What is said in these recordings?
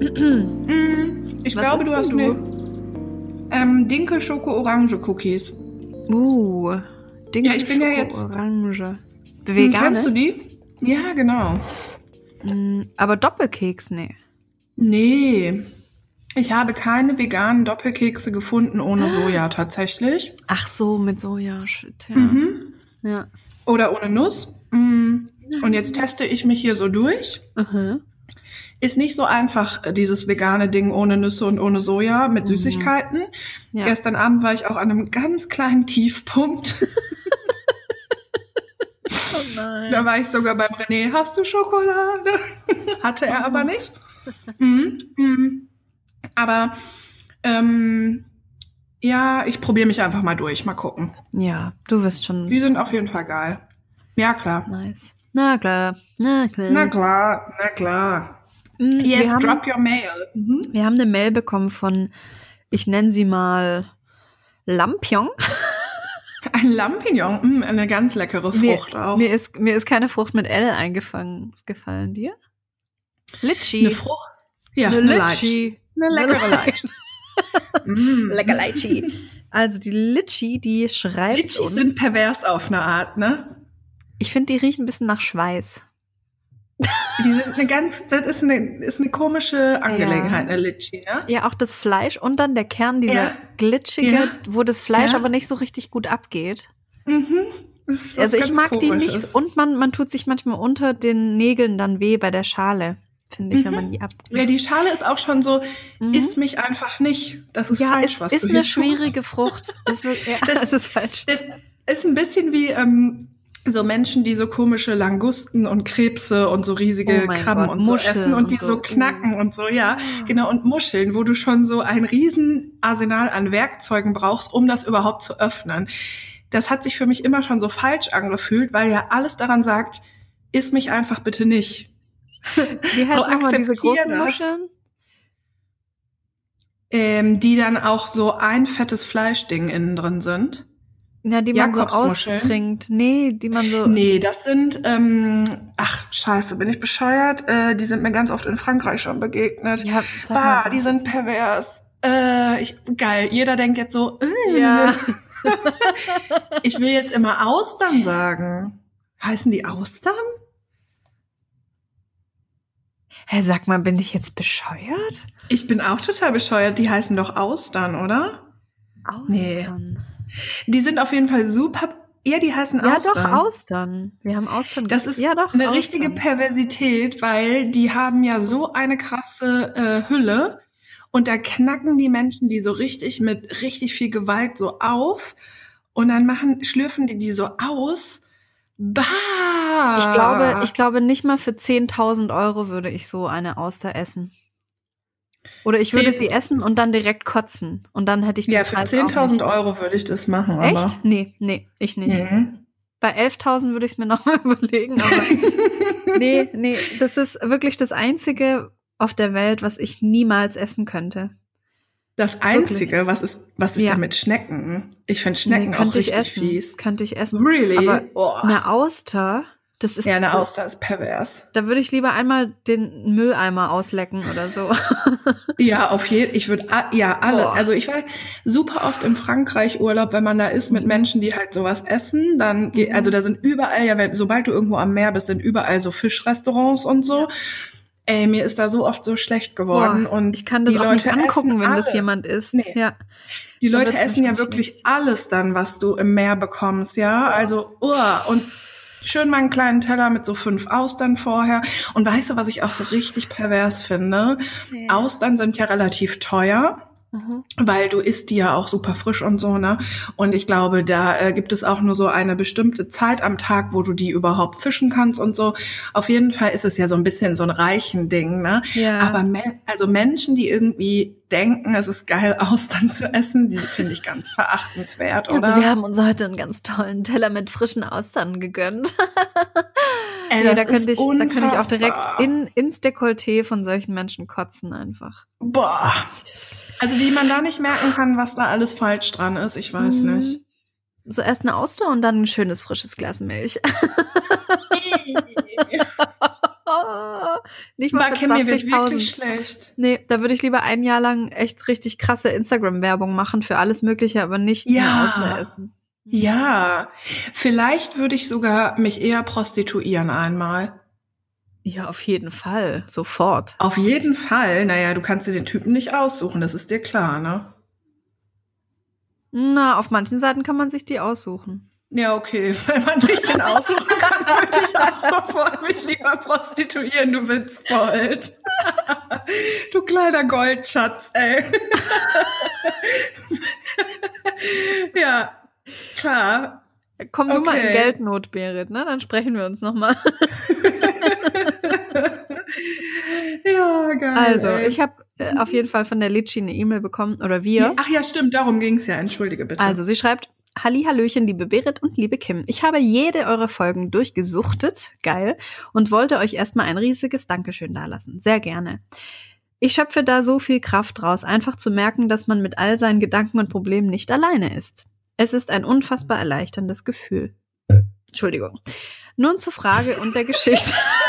Mm, ich Was glaube, du hast du? eine ähm, Dinkel Schoko Orange Cookies. Uh, Dinkel Ja, ich bin ja jetzt- Orange. Hm, Vegan, Kennst du die? Ja, genau. Mm, Aber Doppelkeks, nee. Nee. Ich habe keine veganen Doppelkekse gefunden ohne Soja tatsächlich. Ach so, mit Soja, shit, ja. Mhm. Ja. Oder ohne Nuss. Mm. Und jetzt teste ich mich hier so durch. Aha. Ist nicht so einfach, äh, dieses vegane Ding ohne Nüsse und ohne Soja mit Mhm. Süßigkeiten. Ja. Gestern Abend war ich auch an einem ganz kleinen Tiefpunkt. Oh nein. Da war ich sogar beim René, hast du Schokolade? Hatte er aber nicht. Mhm. Mhm. Aber ähm, ja, ich probiere mich einfach mal durch. Mal gucken. Ja, du wirst schon Die sind auf jeden Fall geil. Ja, klar. nice. Na klar, na klar. Na klar, na klar. Mm, Yes, wir, haben, drop your mail. Mhm. wir haben eine Mail bekommen von, ich nenne sie mal Lampion. Ein Lampignon, mm, eine ganz leckere Frucht mir, auch. Mir ist, mir ist keine Frucht mit L eingefangen. Gefallen dir? Litschi. eine Frucht? Ja, Eine eine. Litschi. Eine leckere Leitsch. Mm. Lecker Litschi. Also die Litschi, die schreibt Litschis sind pervers auf eine Art, ne? Ich finde, die riechen ein bisschen nach Schweiß. Die sind eine ganz, das ist eine, ist eine komische Angelegenheit, eine Litschi, ne? Ja, auch das Fleisch und dann der Kern, dieser Ja. glitschige, Ja. wo das Fleisch Ja. aber nicht so richtig gut abgeht. Mhm. Das ist Also ich mag die nicht. Komisches. Und man, man tut sich manchmal unter den Nägeln dann weh bei der Schale, finde ich, wenn Mhm. man die ab. Ja, die Schale ist auch schon so, Mhm. isst mich einfach nicht. Das ist ja, falsch, es was ist du eine schwierige Frucht. Es wird, ja, Das- das ist falsch. tust. Das ist ein bisschen wie ähm, so Menschen, die so komische Langusten und Krebse und so riesige Oh Krabben Gott, und so Muscheln essen und und die so. so knacken und so, ja. Genau, und Muscheln, wo du schon so ein riesen Arsenal an Werkzeugen brauchst, um das überhaupt zu öffnen. Das hat sich für mich immer schon so falsch angefühlt, weil ja alles daran sagt, iss mich einfach bitte nicht. Wie heißt So, nochmal diese großen das. Muscheln? Ähm, die dann auch so ein fettes Fleischding innen drin sind. Ja, die man so austrinkt. Nee, die man so. Nee, das sind, ähm, ach, scheiße, bin ich bescheuert? Äh, die sind mir ganz oft in Frankreich schon begegnet. Ja, bah, mal. die sind pervers. Äh, ich, geil, jeder denkt jetzt so, äh, Ja. ich will jetzt immer Austern sagen. Heißen die Austern? Hä, sag mal, bin ich jetzt bescheuert? Ich bin auch total bescheuert. Die heißen doch Austern, oder? Nee. Die sind auf jeden Fall super. Ja, die heißen Ja, Austern. doch, Austern. Wir haben Austern. Das ist ja, doch, eine Austern. richtige Perversität, weil die haben ja so eine krasse äh, Hülle und da knacken die Menschen die so richtig mit richtig viel Gewalt so auf und dann machen schlürfen die die so aus. Bah! Ich glaube, ich glaube, nicht mal für 10.000 Euro würde ich so eine Auster essen. Oder ich würde Zehn- die essen und dann direkt kotzen. Und dann hätte ich ja, für Preis auch 10.000 nicht. Euro würde ich das machen. Echt? Aber. Nee, nee, ich nicht. Mhm. Bei 11.000 würde ich es mir nochmal überlegen. Aber nee, nee, das ist wirklich das Einzige auf der Welt, was ich niemals essen könnte. Das Einzige, was ist, was ist Ja. denn mit Schnecken? Ich finde Schnecken nee, auch könnte ich richtig essen. fies. Könnte ich essen. Really? Aber oh. Eine Auster, das ist ja, eine Auster ist pervers. Da würde ich lieber einmal den Mülleimer auslecken oder so. Ja, auf jeden Ich würde, ja, alle. Boah. Also ich war super oft in Frankreich Urlaub, wenn man da ist mit Menschen, die halt sowas essen, dann, geht, Mhm. also da sind überall, ja, wenn, sobald du irgendwo am Meer bist, sind überall so Fischrestaurants und so. Ey, mir ist da so oft so schlecht geworden Boah, und ich kann das die auch Leute nicht angucken, wenn das alle. jemand isst. Nee. Ja. Die Leute essen ja wirklich schlecht. alles dann, was du im Meer bekommst, ja. Also, uah, und schön mal einen kleinen Teller mit so fünf Austern vorher. Und weißt du, was ich auch so richtig pervers finde? Austern sind ja relativ teuer. Mhm. Weil du isst die ja auch super frisch und so, ne? Und ich glaube, da äh, gibt es auch nur so eine bestimmte Zeit am Tag, wo du die überhaupt fischen kannst und so. Auf jeden Fall ist es ja so ein bisschen so ein reichen Ding, ne? Ja. Aber men also Menschen, die irgendwie denken, es ist geil, Austern zu essen, die finde ich ganz verachtenswert, oder? Also wir haben uns heute einen ganz tollen Teller mit frischen Austern gegönnt. Ey, nee, da könnte ich, da könnte ich auch direkt in, ins Dekolleté von solchen Menschen kotzen einfach. Boah. Also wie man da nicht merken kann, was da alles falsch dran ist, ich weiß Mhm. nicht. So erst eine Auster und dann ein schönes frisches Glas Milch. Nicht mal für Kim mir wird 20.000. wirklich schlecht. Nee, da würde ich lieber ein Jahr lang echt richtig krasse Instagram-Werbung machen für alles Mögliche, aber nicht Ja. Outdoor essen. Ja, vielleicht würde ich sogar mich eher prostituieren einmal. Ja, auf jeden Fall. Sofort. Auf jeden Fall. Naja, du kannst dir den Typen nicht aussuchen, das ist dir klar, ne? Na, auf manchen Seiten kann man sich die aussuchen. Ja, okay. Wenn man sich den aussuchen kann, würde ich auch sofort mich lieber prostituieren, du Witzbold. du kleiner Goldschatz, ey. ja, klar. Komm du mal in Okay. Geldnot, Berit, ne? Dann sprechen wir uns nochmal. Ja, geil. Also, ey. ich habe äh, auf jeden Fall von der Litschi eine E-Mail bekommen, oder wir. Ach ja, stimmt, darum ging's ja. Entschuldige bitte. Also, sie schreibt, Halli, Hallöchen, liebe Berit und liebe Kim. Ich habe jede eurer Folgen durchgesuchtet, geil, und wollte euch erstmal ein riesiges Dankeschön dalassen. Sehr gerne. Ich schöpfe da so viel Kraft raus, einfach zu merken, dass man mit all seinen Gedanken und Problemen nicht alleine ist. Es ist ein unfassbar erleichterndes Gefühl. Entschuldigung. Nun zur Frage und der Geschichte.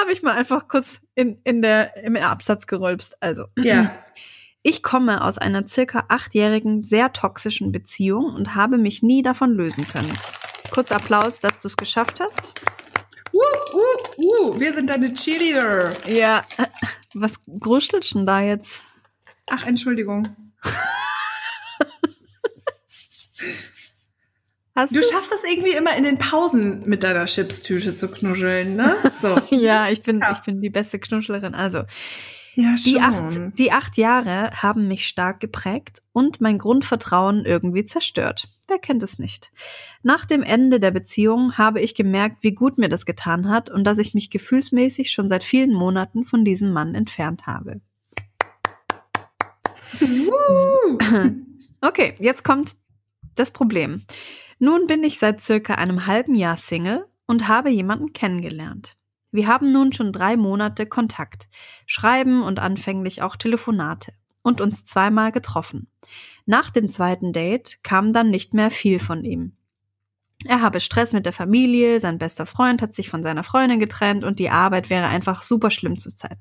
habe ich mal einfach kurz in, in der, im Absatz gerülpst. Also. ja. Ich komme aus einer circa achtjährigen, sehr toxischen Beziehung und habe mich nie davon lösen können. Kurz Applaus, dass du es geschafft hast. Uh, uh, uh, wir sind deine Cheerleader. Ja. Was gruschelst denn da jetzt? Ach, Entschuldigung. Hast Du schaffst das irgendwie immer in den Pausen mit deiner Chipstüte zu knuscheln, ne? So. ja, ich bin, ich bin die beste Knuschlerin. Also, Ja, die acht, die acht Jahre haben mich stark geprägt und mein Grundvertrauen irgendwie zerstört. Wer kennt es nicht? Nach dem Ende der Beziehung habe ich gemerkt, wie gut mir das getan hat und dass ich mich gefühlsmäßig schon seit vielen Monaten von diesem Mann entfernt habe. Okay, jetzt kommt das Problem. Nun bin ich seit circa einem halben Jahr Single und habe jemanden kennengelernt. Wir haben nun schon drei Monate Kontakt, schreiben und anfänglich auch Telefonate und uns zweimal getroffen. Nach dem zweiten Date kam dann nicht mehr viel von ihm. Er habe Stress mit der Familie, sein bester Freund hat sich von seiner Freundin getrennt und die Arbeit wäre einfach super schlimm zurzeit.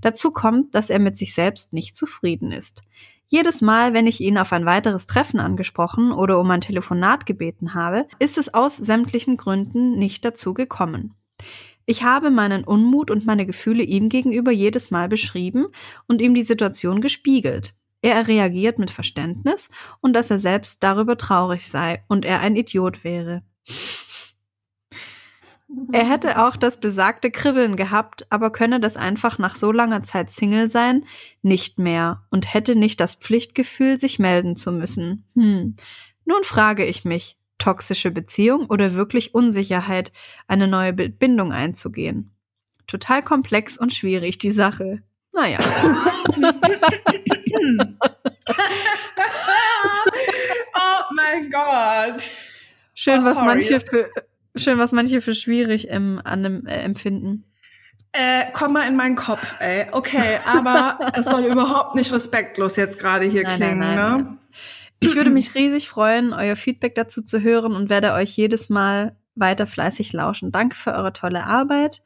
Dazu kommt, dass er mit sich selbst nicht zufrieden ist. Jedes Mal, wenn ich ihn auf ein weiteres Treffen angesprochen oder um ein Telefonat gebeten habe, ist es aus sämtlichen Gründen nicht dazu gekommen. Ich habe meinen Unmut und meine Gefühle ihm gegenüber jedes Mal beschrieben und ihm die Situation gespiegelt. Er reagiert mit Verständnis und dass er selbst darüber traurig sei und er ein Idiot wäre. Er hätte auch das besagte Kribbeln gehabt, aber könne das einfach nach so langer Zeit Single sein nicht mehr und hätte nicht das Pflichtgefühl, sich melden zu müssen. Hm. Nun frage ich mich, toxische Beziehung oder wirklich Unsicherheit, eine neue Bindung einzugehen? Total komplex und schwierig, die Sache. Naja. oh mein Gott. Schön, Oh, was manche für schön, was manche für schwierig ähm, an dem, äh, empfinden. Äh, komm mal in meinen Kopf, ey. Okay, aber es soll überhaupt nicht respektlos jetzt gerade hier Nein, klingen, nein, nein, ne? nein. Ich würde mich riesig freuen, euer Feedback dazu zu hören und werde euch jedes Mal weiter fleißig lauschen. Danke für eure tolle Arbeit.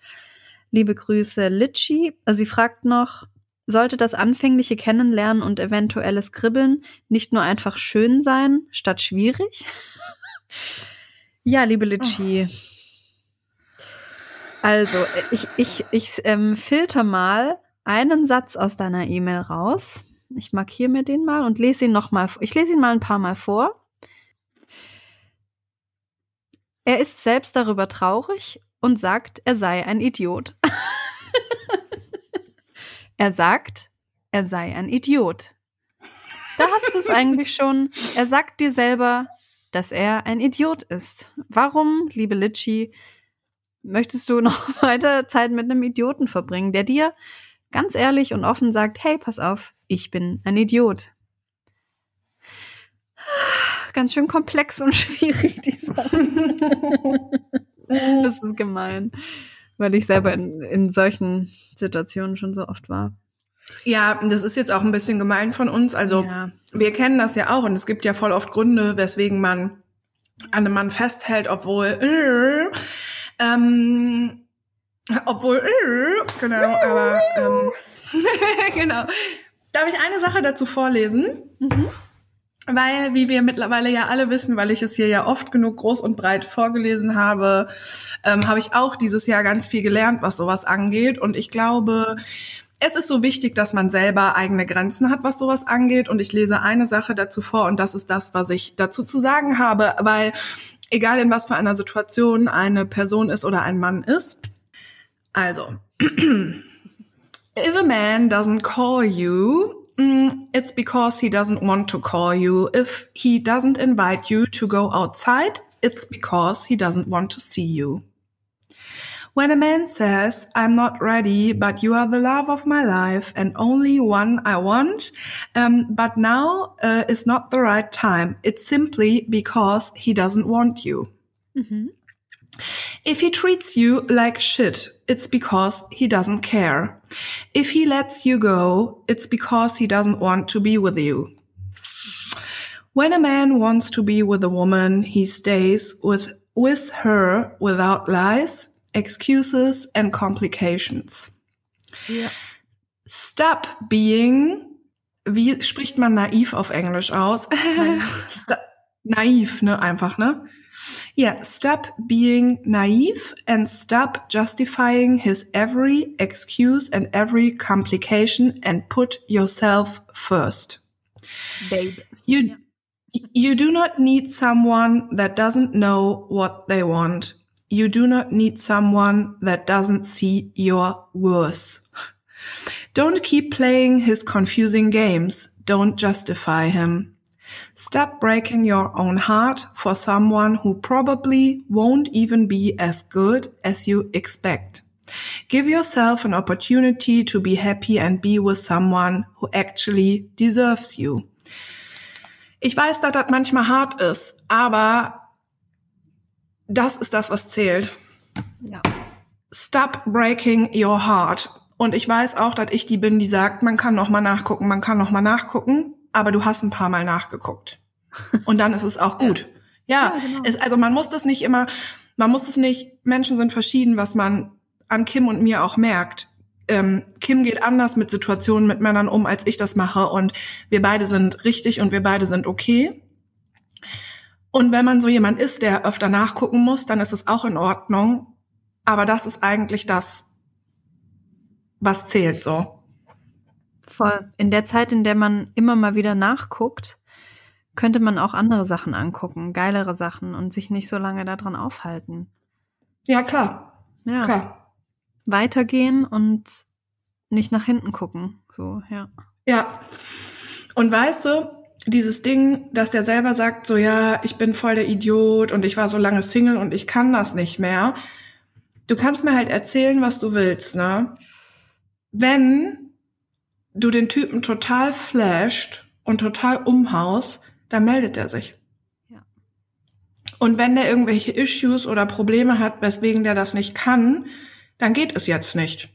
Liebe Grüße, Litschi. Sie fragt noch, sollte das anfängliche Kennenlernen und eventuelles Kribbeln nicht nur einfach schön sein, statt schwierig? ja, liebe Litschi. Also, ich, ich, ich ähm, filter mal einen Satz aus deiner E-Mail raus. Ich markiere mir den mal und lese ihn noch mal. Ich lese ihn mal ein paar Mal vor. Er ist selbst darüber traurig und sagt, er sei ein Idiot. er sagt, er sei ein Idiot. Da hast du es eigentlich schon. Er sagt dir selber, dass er ein Idiot ist. Warum, liebe Litschi, möchtest du noch weiter Zeit mit einem Idioten verbringen, der dir ganz ehrlich und offen sagt, hey, pass auf, ich bin ein Idiot. Ganz schön komplex und schwierig, die Sache. Das ist gemein, weil ich selber in, in solchen Situationen schon so oft war. Ja, das ist jetzt auch ein bisschen gemein von uns. Also ja. wir kennen das ja auch und es gibt ja voll oft Gründe, weswegen man an einem Mann festhält, obwohl äh, ähm, Obwohl, äh, genau, aber ähm, genau. Darf ich eine Sache dazu vorlesen? Mhm. Weil, wie wir mittlerweile ja alle wissen, weil ich es hier ja oft genug groß und breit vorgelesen habe, ähm, habe ich auch dieses Jahr ganz viel gelernt, was sowas angeht. Und ich glaube, es ist so wichtig, dass man selber eigene Grenzen hat, was sowas angeht. Und ich lese eine Sache dazu vor und das ist das, was ich dazu zu sagen habe, weil egal in was für einer Situation eine Person ist oder ein Mann ist. Also, if a man doesn't call you, mm, it's because he doesn't want to call you. If he doesn't invite you to go outside, it's because he doesn't want to see you. When a man says, I'm not ready, but you are the love of my life and only one I want, um, but now uh, is not the right time, it's simply because he doesn't want you. Mhm. If he treats you like shit, it's because he doesn't care. If he lets you go, it's because he doesn't want to be with you. When a man wants to be with a woman, he stays with, with her without lies, excuses, and complications. Ja. Stop being, wie spricht man naiv auf Englisch aus? Naiv, ne, einfach, ne? Yeah, stop being naive and stop justifying his every excuse and every complication and put yourself first. Babe. You you do not need someone that doesn't know what they want. You do not need someone that doesn't see your worth. Don't keep playing his confusing games. Don't justify him. Stop breaking your own heart for someone who probably won't even be as good as you expect. Give yourself an opportunity to be happy and be with someone who actually deserves you. Ich weiß, dass das manchmal hart ist, aber das ist das, was zählt. Ja. Stop breaking your heart. Und ich weiß auch, dass ich die bin, die sagt, man kann noch mal nachgucken, man kann noch mal nachgucken, aber du hast ein paar Mal nachgeguckt. Und dann ist es auch gut. Ja, Ja, genau. es, also man muss das nicht immer, man muss es nicht, Menschen sind verschieden, was man an Kim und mir auch merkt. Ähm, Kim geht anders mit Situationen mit Männern um, als ich das mache. Und wir beide sind richtig und wir beide sind okay. Und wenn man so jemand ist, der öfter nachgucken muss, dann ist es auch in Ordnung. Aber das ist eigentlich das, was zählt so. Voll. In der Zeit, in der man immer mal wieder nachguckt, könnte man auch andere Sachen angucken, geilere Sachen und sich nicht so lange daran aufhalten. Ja, klar, Ja. klar. Weitergehen und nicht nach hinten gucken. So, ja. Ja. Und weißt du, dieses Ding, dass der selber sagt, so ja, ich bin voll der Idiot und ich war so lange Single und ich kann das nicht mehr. Du kannst mir halt erzählen, was du willst, ne? Wenn du den Typen total flasht und total umhaust, dann meldet er sich. Ja. Und wenn der irgendwelche Issues oder Probleme hat, weswegen der das nicht kann, dann geht es jetzt nicht.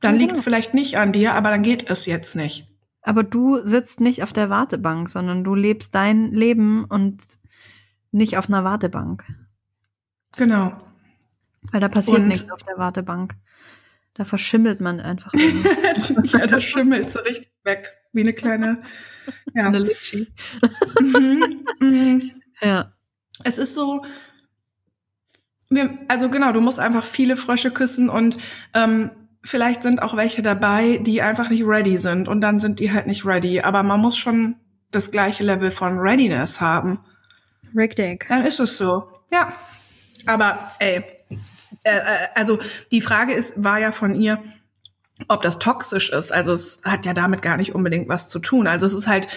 Dann Ja, liegt es genau. vielleicht nicht an dir, aber dann geht es jetzt nicht. Aber du sitzt nicht auf der Wartebank, sondern du lebst dein Leben und nicht auf einer Wartebank. Genau. Weil da passiert Und- nichts auf der Wartebank. Da verschimmelt man einfach ja, das schimmelt so richtig weg. Wie eine kleine. Ja. Eine Litschi. mhm, mhm. Ja. Es ist so. Wir, also genau, du musst einfach viele Frösche küssen und ähm, vielleicht sind auch welche dabei, die einfach nicht ready sind und dann sind die halt nicht ready. Aber man muss schon das gleiche Level von Readiness haben. Rick Dick. Dann ist es so. Ja. Aber ey, äh, äh, also die Frage ist, war ja von ihr, ob das toxisch ist. Also es hat ja damit gar nicht unbedingt was zu tun. Also es ist halt,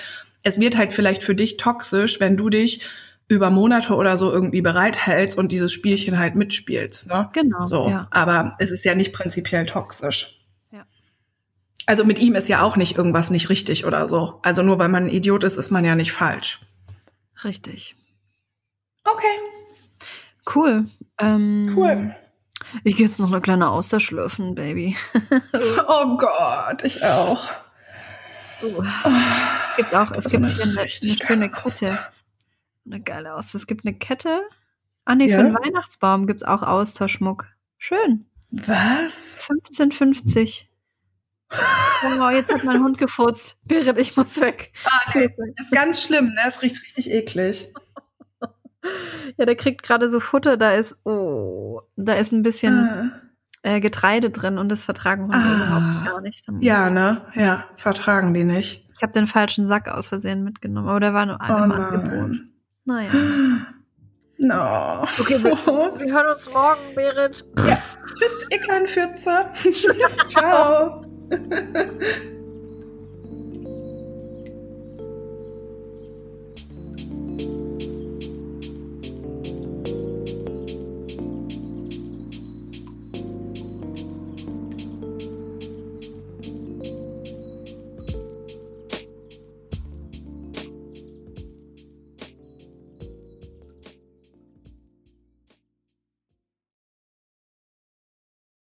es wird halt vielleicht für dich toxisch, wenn du dich über Monate oder so irgendwie bereithältst und dieses Spielchen halt mitspielst. Ne? Genau. So, Ja. aber es ist ja nicht prinzipiell toxisch. Ja. Also mit ihm ist ja auch nicht irgendwas nicht richtig oder so. Also nur weil man ein Idiot ist, ist man ja nicht falsch. Richtig. Okay, Cool. Ähm, cool. Ich gehe jetzt noch eine kleine Auster schlürfen, Baby. Oh Gott, ich auch. Uh. Es gibt auch, es Das ist gibt eine hier eine, eine schöne. Kette. Eine geile Auster. Es gibt eine Kette. Ah nee, Ja? für den Weihnachtsbaum gibt es auch Austerschmuck. Schön. Was? 15,50. Oh, jetzt hat mein Hund gefurzt. Berit, ich muss weg. Ah, nee. Das ist ganz schlimm, ne? Es riecht richtig eklig. Ja, der kriegt gerade so Futter, da ist, oh, da ist ein bisschen Ah. äh, Getreide drin und das vertragen Hunde Ah. überhaupt gar nicht. Ja, ne? Ja, vertragen die nicht. Ich habe den falschen Sack aus Versehen mitgenommen, aber der war nur Oh einmal im Angebot. Naja. No. Okay, wir- Wir hören uns morgen, Berit. Tschüss, ihr kleinen Fürze. Ciao.